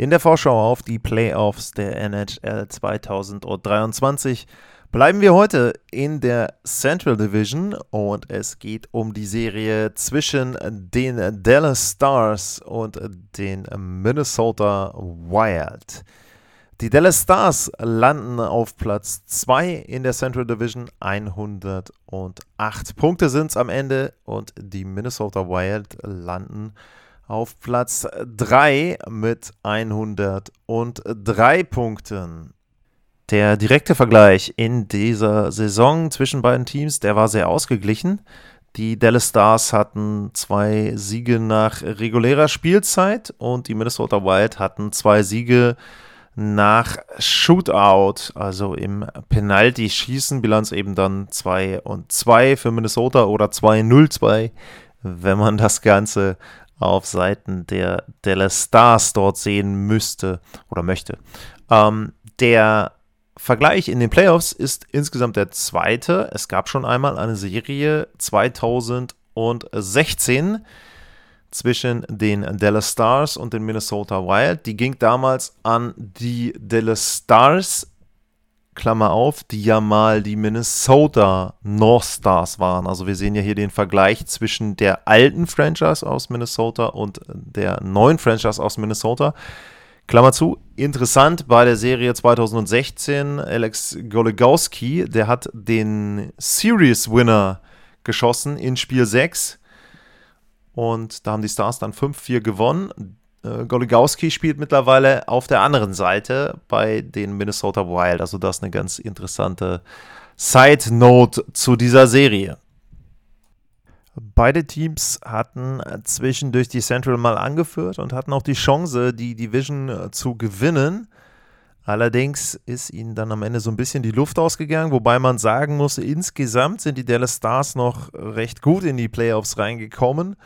In der Vorschau auf die Playoffs der NHL 2023 bleiben wir heute in der Central Division und es geht um die Serie zwischen den Dallas Stars und den Minnesota Wild. Die Dallas Stars landen auf Platz 2 in der Central Division. 108 Punkte sind es am Ende und die Minnesota Wild landen auf auf Platz 3 mit 103 Punkten. Der direkte Vergleich in dieser Saison zwischen beiden Teams, der war sehr ausgeglichen. Die Dallas Stars hatten zwei Siege nach regulärer Spielzeit und die Minnesota Wild hatten zwei Siege nach Shootout, also im Penalty-Schießen, Bilanz eben dann 2 und 2 für Minnesota oder 2-0-2, wenn man das Ganze auf Seiten der Dallas Stars dort sehen müsste oder möchte. Ähm, der Vergleich in den Playoffs ist insgesamt der zweite. Es gab schon einmal eine Serie 2016 zwischen den Dallas Stars und den Minnesota Wild. Die ging damals an die Dallas Stars Klammer auf, die ja mal die Minnesota North Stars waren. Also wir sehen ja hier den Vergleich zwischen der alten Franchise aus Minnesota und der neuen Franchise aus Minnesota. Klammer zu, interessant bei der Serie 2016, Alex Goligowski, der hat den Series Winner geschossen in Spiel 6 und da haben die Stars dann 5-4 gewonnen. Äh, Goligowski spielt mittlerweile auf der anderen Seite bei den Minnesota Wild. Also das ist eine ganz interessante Side Note zu dieser Serie. Beide Teams hatten zwischendurch die Central mal angeführt und hatten auch die Chance, die Division äh, zu gewinnen. Allerdings ist ihnen dann am Ende so ein bisschen die Luft ausgegangen, wobei man sagen muss, insgesamt sind die Dallas Stars noch recht gut in die Playoffs reingekommen.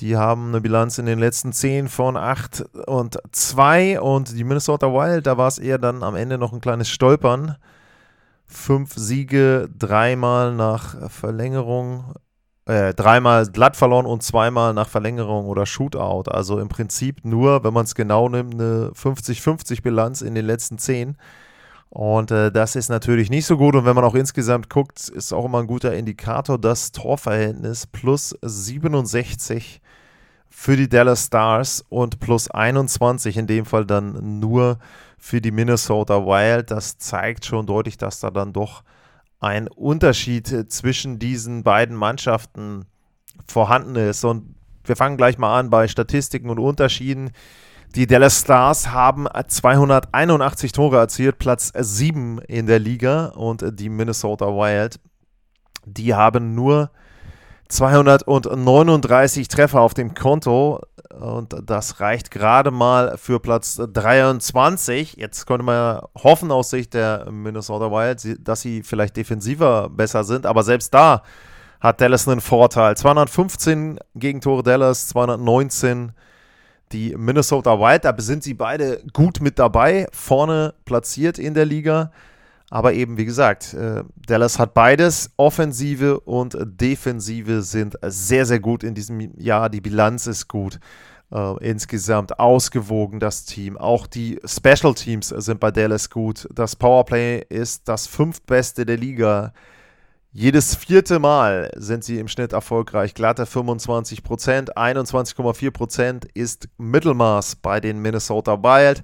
Die haben eine Bilanz in den letzten 10 von 8 und 2 und die Minnesota Wild, da war es eher dann am Ende noch ein kleines Stolpern. Fünf Siege, dreimal nach Verlängerung, äh, dreimal glatt verloren und zweimal nach Verlängerung oder Shootout. Also im Prinzip nur, wenn man es genau nimmt, eine 50-50 Bilanz in den letzten 10. Und äh, das ist natürlich nicht so gut. Und wenn man auch insgesamt guckt, ist auch immer ein guter Indikator, das Torverhältnis plus 67 für die Dallas Stars und plus 21 in dem Fall dann nur für die Minnesota Wild. Das zeigt schon deutlich, dass da dann doch ein Unterschied zwischen diesen beiden Mannschaften vorhanden ist. Und wir fangen gleich mal an bei Statistiken und Unterschieden. Die Dallas Stars haben 281 Tore erzielt, Platz 7 in der Liga. Und die Minnesota Wild, die haben nur 239 Treffer auf dem Konto und das reicht gerade mal für Platz 23. Jetzt könnte man hoffen aus Sicht der Minnesota Wild, dass sie vielleicht defensiver besser sind, aber selbst da hat Dallas einen Vorteil. 215 Gegentore Dallas, 219 die Minnesota Wild, da sind sie beide gut mit dabei, vorne platziert in der Liga. Aber eben, wie gesagt, äh, Dallas hat beides. Offensive und Defensive sind sehr, sehr gut in diesem Jahr. Die Bilanz ist gut. Uh, insgesamt ausgewogen das Team. Auch die Special Teams sind bei Dallas gut. Das Powerplay ist das fünftbeste der Liga. Jedes vierte Mal sind sie im Schnitt erfolgreich. Glatte 25% 21,4% ist Mittelmaß bei den Minnesota Wild.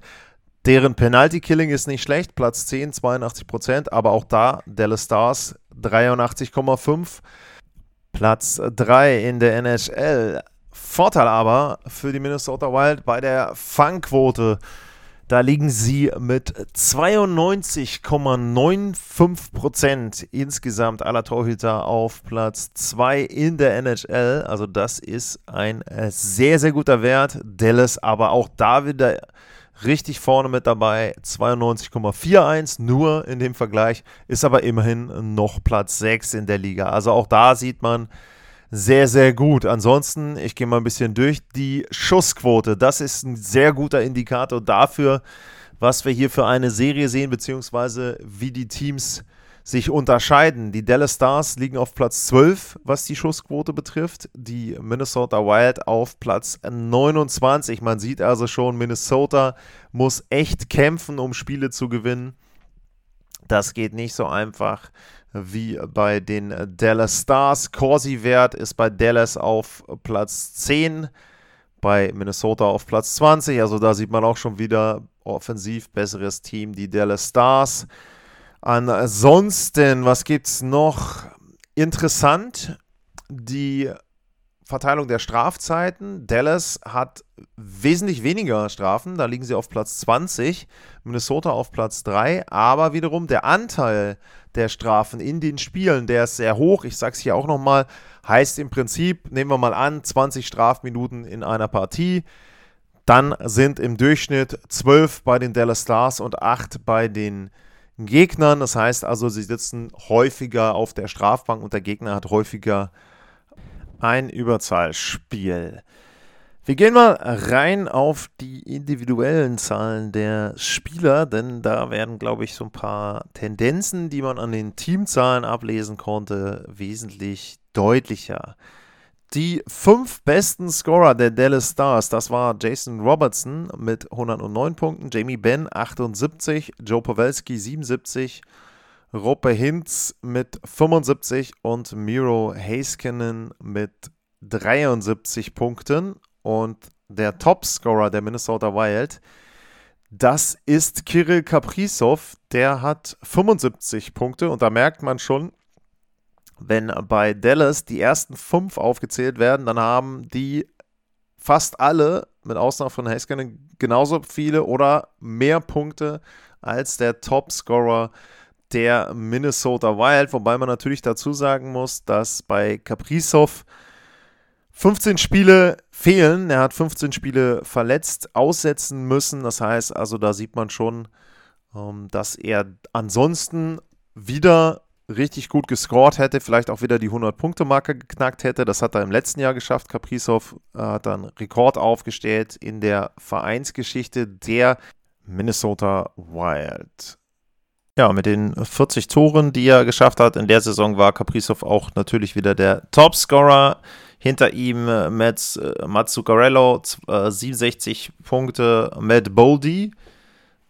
Deren Penalty-Killing ist nicht schlecht, Platz 10, 82 Prozent, aber auch da Dallas Stars 83,5. Platz 3 in der NHL. Vorteil aber für die Minnesota Wild bei der Fangquote. Da liegen sie mit 92,95 Prozent insgesamt aller Torhüter auf Platz 2 in der NHL. Also das ist ein sehr, sehr guter Wert. Dallas aber auch da wieder richtig vorne mit dabei, 92,41 nur in dem Vergleich, ist aber immerhin noch Platz 6 in der Liga. Also auch da sieht man sehr, sehr gut. Ansonsten, ich gehe mal ein bisschen durch, die Schussquote, das ist ein sehr guter Indikator dafür, was wir hier für eine Serie sehen, beziehungsweise wie die Teams sich unterscheiden. Die Dallas Stars liegen auf Platz 12, was die Schussquote betrifft. Die Minnesota Wild auf Platz 29. Man sieht also schon, Minnesota muss echt kämpfen, um Spiele zu gewinnen. Das geht nicht so einfach wie bei den Dallas Stars. Corsi-Wert ist bei Dallas auf Platz 10, bei Minnesota auf Platz 20. Also da sieht man auch schon wieder offensiv besseres Team, die Dallas Stars. Ansonsten, was gibt es noch? Interessant, die Verteilung der Strafzeiten. Dallas hat wesentlich weniger Strafen, da liegen sie auf Platz 20, Minnesota auf Platz 3, aber wiederum der Anteil der Strafen in den Spielen, der ist sehr hoch. Ich sage es hier auch nochmal, heißt im Prinzip, nehmen wir mal an, 20 Strafminuten in einer Partie. Dann sind im Durchschnitt 12 bei den Dallas Stars und 8 bei den Gegnern. Das heißt also, sie sitzen häufiger auf der Strafbank und der Gegner hat häufiger ein Überzahlspiel. Wir gehen mal rein auf die individuellen Zahlen der Spieler, denn da werden, glaube ich, so ein paar Tendenzen, die man an den Teamzahlen ablesen konnte, wesentlich deutlicher. Die fünf besten Scorer der Dallas Stars, das war Jason Robertson mit 109 Punkten, Jamie Benn 78, Joe Pawelski 77, Roppe Hintz mit 75 und Miro Heiskanen mit 73 Punkten. Und der Topscorer der Minnesota Wild, das ist Kirill Kaprizov, der hat 75 Punkte und da merkt man schon, wenn bei Dallas die ersten fünf aufgezählt werden, dann haben die fast alle, mit Ausnahme von Haskinen, genauso viele oder mehr Punkte als der Topscorer der Minnesota Wild. Wobei man natürlich dazu sagen muss, dass bei Kaprizov 15 Spiele fehlen. Er hat 15 Spiele verletzt aussetzen müssen. Das heißt also, da sieht man schon, ähm, dass er ansonsten wieder richtig gut gescored hätte, vielleicht auch wieder die 100-Punkte-Marke geknackt hätte. Das hat er im letzten Jahr geschafft. Kaprizov äh, hat dann Rekord aufgestellt in der Vereinsgeschichte der Minnesota Wild. Ja, mit den 40 Toren, die er geschafft hat in der Saison, war Kaprizov auch natürlich wieder der Topscorer. Hinter ihm äh, Mats, äh, Mazzucarello, äh, 67 Punkte, Matt Boldy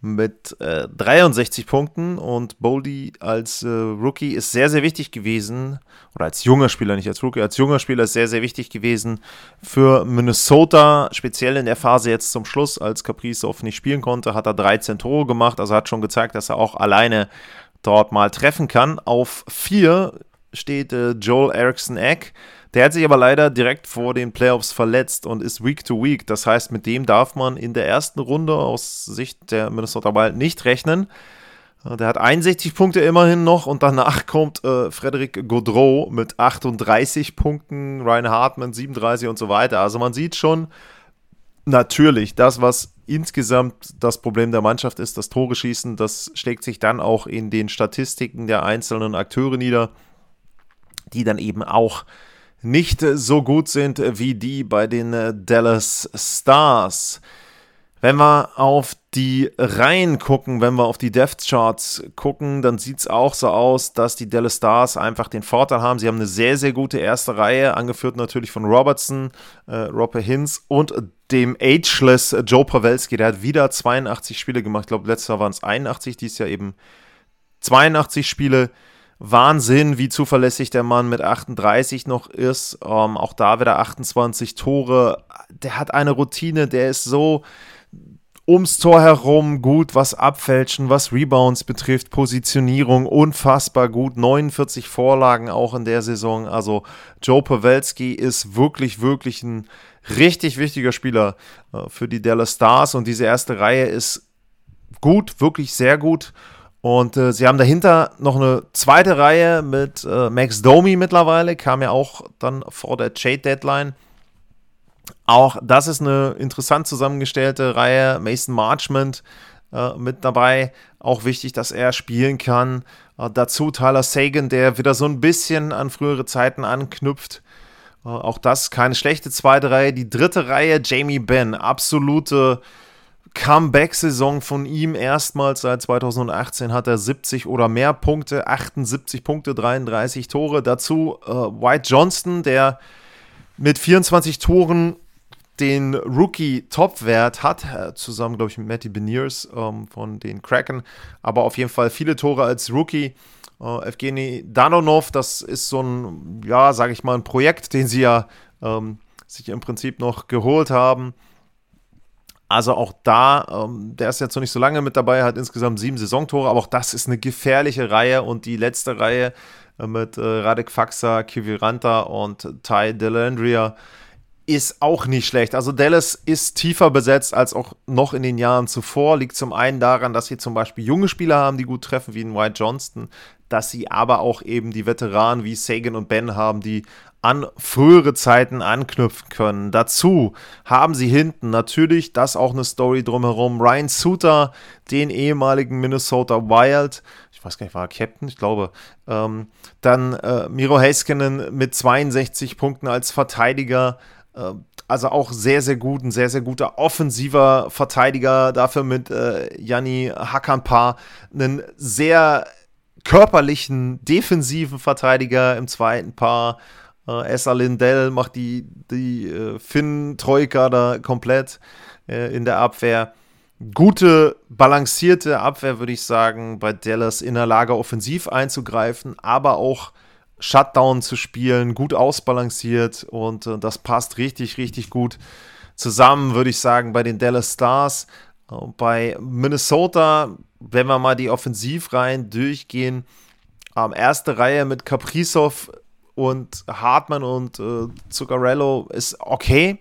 mit äh, 63 Punkten und Boldy als äh, Rookie ist sehr, sehr wichtig gewesen, oder als junger Spieler, nicht als Rookie, als junger Spieler ist sehr, sehr wichtig gewesen für Minnesota, speziell in der Phase jetzt zum Schluss, als Kaprizov nicht spielen konnte, hat er 13 Tore gemacht, also hat schon gezeigt, dass er auch alleine dort mal treffen kann. Auf 4 steht äh, Joel Erickson Eck, der hat sich aber leider direkt vor den Playoffs verletzt und ist Week to Week. Das heißt, mit dem darf man in der ersten Runde aus Sicht der Minnesota Wild nicht rechnen. Äh, der hat 61 Punkte immerhin noch und danach kommt äh, Frederic Gaudreau mit 38 Punkten, Ryan Hartman 37 und so weiter. Also man sieht schon natürlich, das, was insgesamt das Problem der Mannschaft ist, das Tore schießen, das schlägt sich dann auch in den Statistiken der einzelnen Akteure nieder, die dann eben auch nicht so gut sind wie die bei den äh, Dallas Stars. Wenn wir auf die Reihen gucken, wenn wir auf die Depth Charts gucken, dann sieht es auch so aus, dass die Dallas Stars einfach den Vorteil haben. Sie haben eine sehr, sehr gute erste Reihe, angeführt natürlich von Robertson, äh, Roppe Hinz und dem Ageless Joe Pawelski. Der hat wieder 82 Spiele gemacht. Ich glaube, letztes Jahr waren es 81, dies Jahr eben 82 Spiele. Wahnsinn, wie zuverlässig der Mann mit 38 noch ist. Ähm, auch da wieder 28 Tore. Der hat eine Routine, der ist so ums Tor herum gut, was Abfälschen, was Rebounds betrifft, Positionierung unfassbar gut. 49 Vorlagen auch in der Saison. Also Joe Pawelski ist wirklich, wirklich ein richtig wichtiger Spieler äh, für die Dallas Stars und diese erste Reihe ist gut, wirklich sehr gut. Und äh, sie haben dahinter noch eine zweite Reihe mit äh, Max Domi mittlerweile, kam ja auch dann vor der Trade Deadline. Auch das ist eine interessant zusammengestellte Reihe. Mason Marchment äh, mit dabei. Auch wichtig, dass er spielen kann. Äh, dazu Tyler Sagan, der wieder so ein bisschen an frühere Zeiten anknüpft. Äh, auch das keine schlechte zweite Reihe. Die dritte Reihe, Jamie Benn, absolute Comeback-Saison von ihm. Erstmals seit 2018 hat er 70 oder mehr Punkte, 78 Punkte, 33 Tore. Dazu äh, White Johnston, der mit 24 Toren den Rookie-Top-Wert hat, äh, zusammen, glaube ich, mit Matty Beniers ähm, von den Kraken, aber auf jeden Fall viele Tore als Rookie. Äh, Evgeny Danonov, das ist so ein, ja, sage ich mal, ein Projekt, den sie ja ähm, sich im Prinzip noch geholt haben. Also auch da, ähm, der ist jetzt noch nicht so lange mit dabei, hat insgesamt sieben Saisontore, aber auch das ist eine gefährliche Reihe und die letzte Reihe äh, mit äh, Radek Faxa, Kiviranta und Ty Delandria ist auch nicht schlecht. Also Dallas ist tiefer besetzt als auch noch in den Jahren zuvor. Liegt zum einen daran, dass sie zum Beispiel junge Spieler haben, die gut treffen, wie ein White Johnston, dass sie aber auch eben die Veteranen wie Sagan und Ben haben, die an frühere Zeiten anknüpfen können. Dazu haben sie hinten natürlich, das auch eine Story drumherum, Ryan Suter, den ehemaligen Minnesota Wild, ich weiß gar nicht, war er Captain? Ich glaube. Ähm, dann äh, Miro Heiskanen mit 62 Punkten als Verteidiger, äh, also auch sehr, sehr gut, ein sehr, sehr guter offensiver Verteidiger. Dafür mit äh, Janni Hakanpa einen sehr körperlichen, defensiven Verteidiger im zweiten Paar. Äh, Essa Lindell macht die, die äh, Finn-Troika da komplett äh, in der Abwehr. Gute, balancierte Abwehr, würde ich sagen, bei Dallas in der Lage, offensiv einzugreifen, aber auch Shutdown zu spielen, gut ausbalanciert und äh, das passt richtig, richtig gut zusammen, würde ich sagen, bei den Dallas Stars. Bei Minnesota, wenn wir mal die Offensivreihen durchgehen, ähm, erste Reihe mit Kaprizov und Hartmann und äh, Zuccarello ist okay.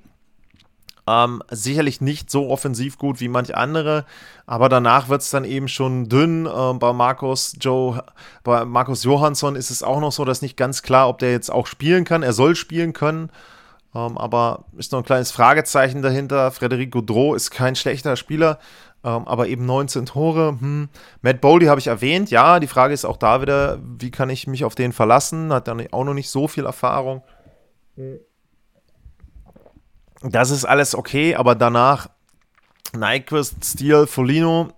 Ähm, sicherlich nicht so offensiv gut wie manche andere, aber danach wird es dann eben schon dünn. Ähm, bei Markus Joe, bei Markus Johansson ist es auch noch so, dass nicht ganz klar, ob der jetzt auch spielen kann. Er soll spielen können, ähm, aber ist noch ein kleines Fragezeichen dahinter. Frederic Gaudreau ist kein schlechter Spieler, ähm, aber eben 19 Tore. Hm. Matt Boldy habe ich erwähnt. Ja, die Frage ist auch da wieder, wie kann ich mich auf den verlassen? Hat dann auch noch nicht so viel Erfahrung. Das ist alles okay, aber danach Nyquist, Steele, Folino,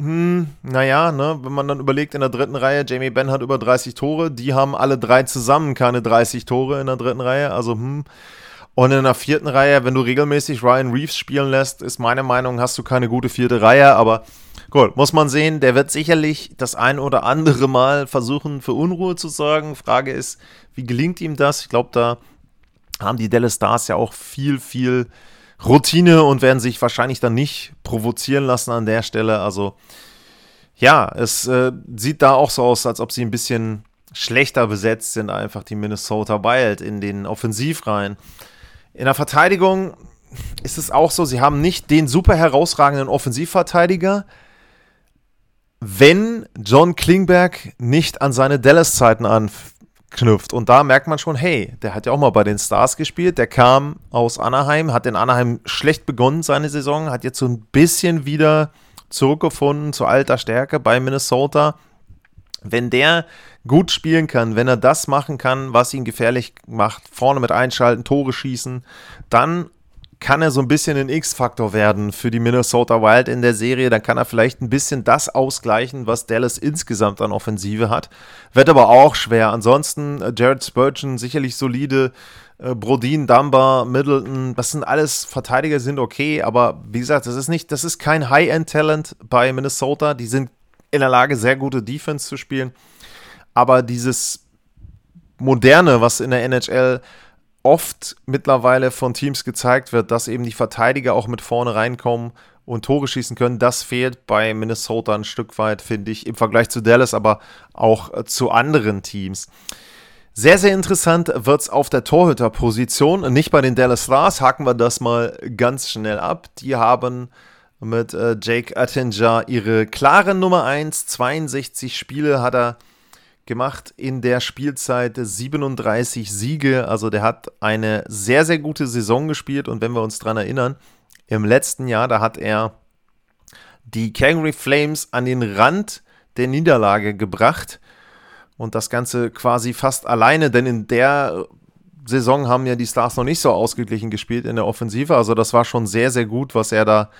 hm, naja, ne, wenn man dann überlegt, in der dritten Reihe, Jamie Benn hat über 30 Tore, die haben alle drei zusammen keine 30 Tore in der dritten Reihe, also hm. Und in der vierten Reihe, wenn du regelmäßig Ryan Reeves spielen lässt, ist meine Meinung, hast du keine gute vierte Reihe, aber gut, muss man sehen, der wird sicherlich das ein oder andere Mal versuchen, für Unruhe zu sorgen. Frage ist, wie gelingt ihm das? Ich glaube, da haben die Dallas Stars ja auch viel, viel Routine und werden sich wahrscheinlich dann nicht provozieren lassen an der Stelle. Also ja, es äh, sieht da auch so aus, als ob sie ein bisschen schlechter besetzt sind, einfach die Minnesota Wild in den Offensivreihen. In der Verteidigung ist es auch so, sie haben nicht den super herausragenden Offensivverteidiger, wenn John Klingberg nicht an seine Dallas-Zeiten an knüpft. Und da merkt man schon, hey, der hat ja auch mal bei den Stars gespielt. Der kam aus Anaheim, hat in Anaheim schlecht begonnen seine Saison, hat jetzt so ein bisschen wieder zurückgefunden zu alter Stärke bei Minnesota. Wenn der gut spielen kann, wenn er das machen kann, was ihn gefährlich macht, vorne mit einschalten, Tore schießen, dann kann er so ein bisschen ein X-Faktor werden für die Minnesota Wild in der Serie. Dann kann er vielleicht ein bisschen das ausgleichen, was Dallas insgesamt an Offensive hat. Wird aber auch schwer. Ansonsten äh, Jared Spurgeon sicherlich solide. Äh, Brodin, Dumba, Middleton, das sind alles Verteidiger, sind okay, aber wie gesagt, das ist nicht, das ist kein High-End-Talent bei Minnesota. Die sind in der Lage, sehr gute Defense zu spielen. Aber dieses Moderne, was in der NHL oft mittlerweile von Teams gezeigt wird, dass eben die Verteidiger auch mit vorne reinkommen und Tore schießen können. Das fehlt bei Minnesota ein Stück weit, finde ich, im Vergleich zu Dallas, aber auch äh, zu anderen Teams. Sehr, sehr interessant wird es auf der Torhüterposition. Nicht bei den Dallas Stars, haken wir das mal ganz schnell ab. Die haben mit äh, Jake Attinger ihre klare Nummer 1. 62 Spiele hat er gemacht in der Spielzeit 37 Siege. Also der hat eine sehr, sehr gute Saison gespielt. Und wenn wir uns daran erinnern, im letzten Jahr, da hat er die Calgary Flames an den Rand der Niederlage gebracht. Und das Ganze quasi fast alleine, denn in der Saison haben ja die Stars noch nicht so ausgeglichen gespielt in der Offensive. Also das war schon sehr, sehr gut, was er da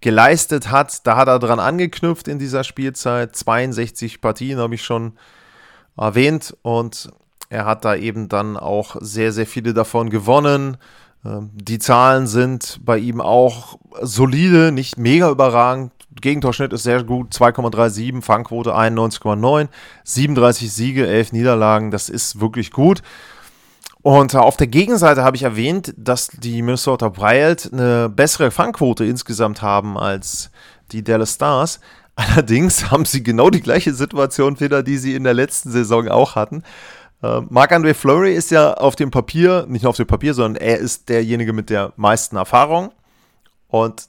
geleistet hat. Da hat er dran angeknüpft in dieser Spielzeit. 62 Partien habe ich schon erwähnt und er hat da eben dann auch sehr, sehr viele davon gewonnen. Ähm, die Zahlen sind bei ihm auch solide, nicht mega überragend. Gegentorschnitt ist sehr gut, 2,37, Fangquote 91,9, 37 Siege, 11 Niederlagen, das ist wirklich gut. Und auf der Gegenseite habe ich erwähnt, dass die Minnesota Wild eine bessere Fangquote insgesamt haben als die Dallas Stars. Allerdings haben sie genau die gleiche Situation wieder, die sie in der letzten Saison auch hatten. Äh, Marc-André Fleury ist ja auf dem Papier, nicht nur auf dem Papier, sondern er ist derjenige mit der meisten Erfahrung. Und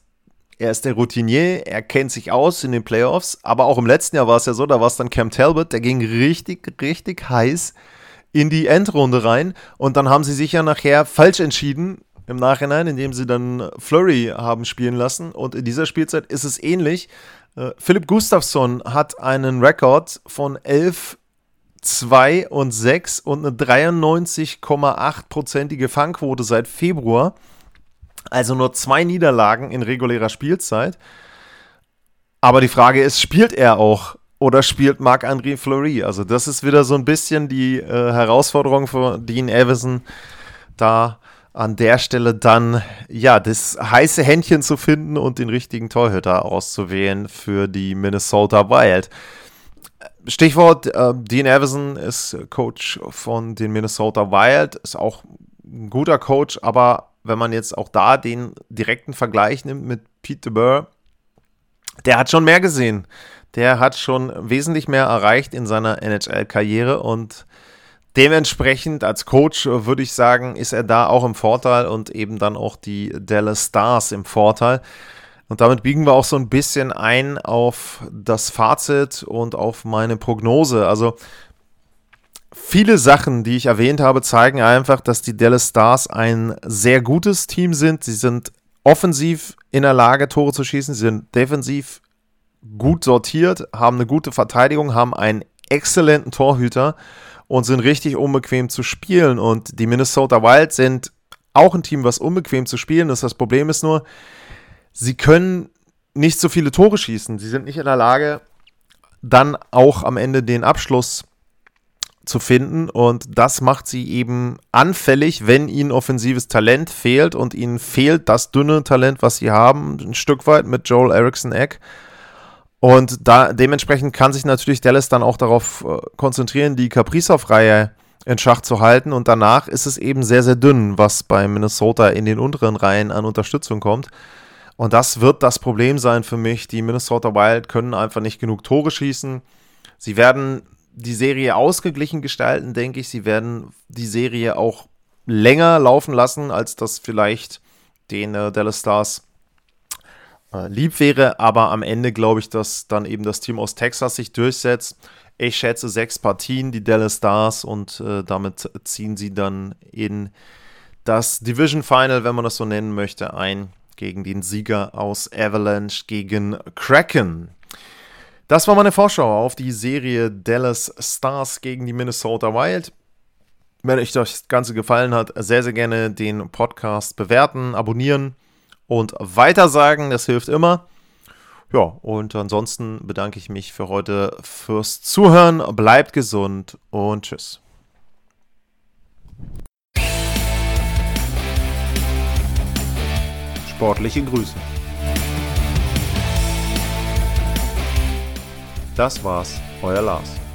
er ist der Routinier, er kennt sich aus in den Playoffs. Aber auch im letzten Jahr war es ja so, da war es dann Cam Talbot, der ging richtig, richtig heiß in die Endrunde rein. Und dann haben sie sich ja nachher falsch entschieden im Nachhinein, indem sie dann Flurry haben spielen lassen. Und in dieser Spielzeit ist es ähnlich. Äh, Philipp Gustafsson hat einen Rekord von 11, 2 und 6 und eine 93,8-prozentige Fangquote seit Februar. Also nur zwei Niederlagen in regulärer Spielzeit. Aber die Frage ist, spielt er auch oder spielt Marc-André Fleury? Also das ist wieder so ein bisschen die äh, Herausforderung für Dean Evison, da an der Stelle dann ja das heiße Händchen zu finden und den richtigen Torhüter auszuwählen für die Minnesota Wild. Stichwort, äh, Dean Evison ist Coach von den Minnesota Wild, ist auch ein guter Coach, aber wenn man jetzt auch da den direkten Vergleich nimmt mit Pete DeBoer, der hat schon mehr gesehen. Der hat schon wesentlich mehr erreicht in seiner NHL-Karriere und Dementsprechend als Coach äh, würde ich sagen, ist er da auch im Vorteil und eben dann auch die Dallas Stars im Vorteil. Und damit biegen wir auch so ein bisschen ein auf das Fazit und auf meine Prognose. Also viele Sachen, die ich erwähnt habe, zeigen einfach, dass die Dallas Stars ein sehr gutes Team sind. Sie sind offensiv in der Lage, Tore zu schießen. Sie sind defensiv gut sortiert, haben eine gute Verteidigung, haben einen exzellenten Torhüter und sind richtig unbequem zu spielen. Und die Minnesota Wild sind auch ein Team, was unbequem zu spielen ist. Das Problem ist nur, sie können nicht so viele Tore schießen. Sie sind nicht in der Lage, dann auch am Ende den Abschluss zu finden. Und das macht sie eben anfällig, wenn ihnen offensives Talent fehlt. Und ihnen fehlt das dünne Talent, was sie haben, ein Stück weit mit Joel Erickson Eck. Und da, dementsprechend kann sich natürlich Dallas dann auch darauf äh, konzentrieren, die Kaprizov-Reihe in Schach zu halten. Und danach ist es eben sehr, sehr dünn, was bei Minnesota in den unteren Reihen an Unterstützung kommt. Und das wird das Problem sein für mich. Die Minnesota Wild können einfach nicht genug Tore schießen. Sie werden die Serie ausgeglichen gestalten, denke ich. Sie werden die Serie auch länger laufen lassen, als das vielleicht den äh, Dallas Stars äh, lieb wäre. Aber am Ende glaube ich, dass dann eben das Team aus Texas sich durchsetzt. Ich schätze sechs Partien, die Dallas Stars, und äh, damit ziehen sie dann in das Division Final, wenn man das so nennen möchte, ein gegen den Sieger aus Avalanche gegen Kraken. Das war meine Vorschau auf die Serie Dallas Stars gegen die Minnesota Wild. Wenn euch das Ganze gefallen hat, sehr, sehr gerne den Podcast bewerten, abonnieren und weitersagen. Das hilft immer. Ja, und ansonsten bedanke ich mich für heute fürs Zuhören. Bleibt gesund und tschüss. Sportliche Grüße. Das war's, euer Lars.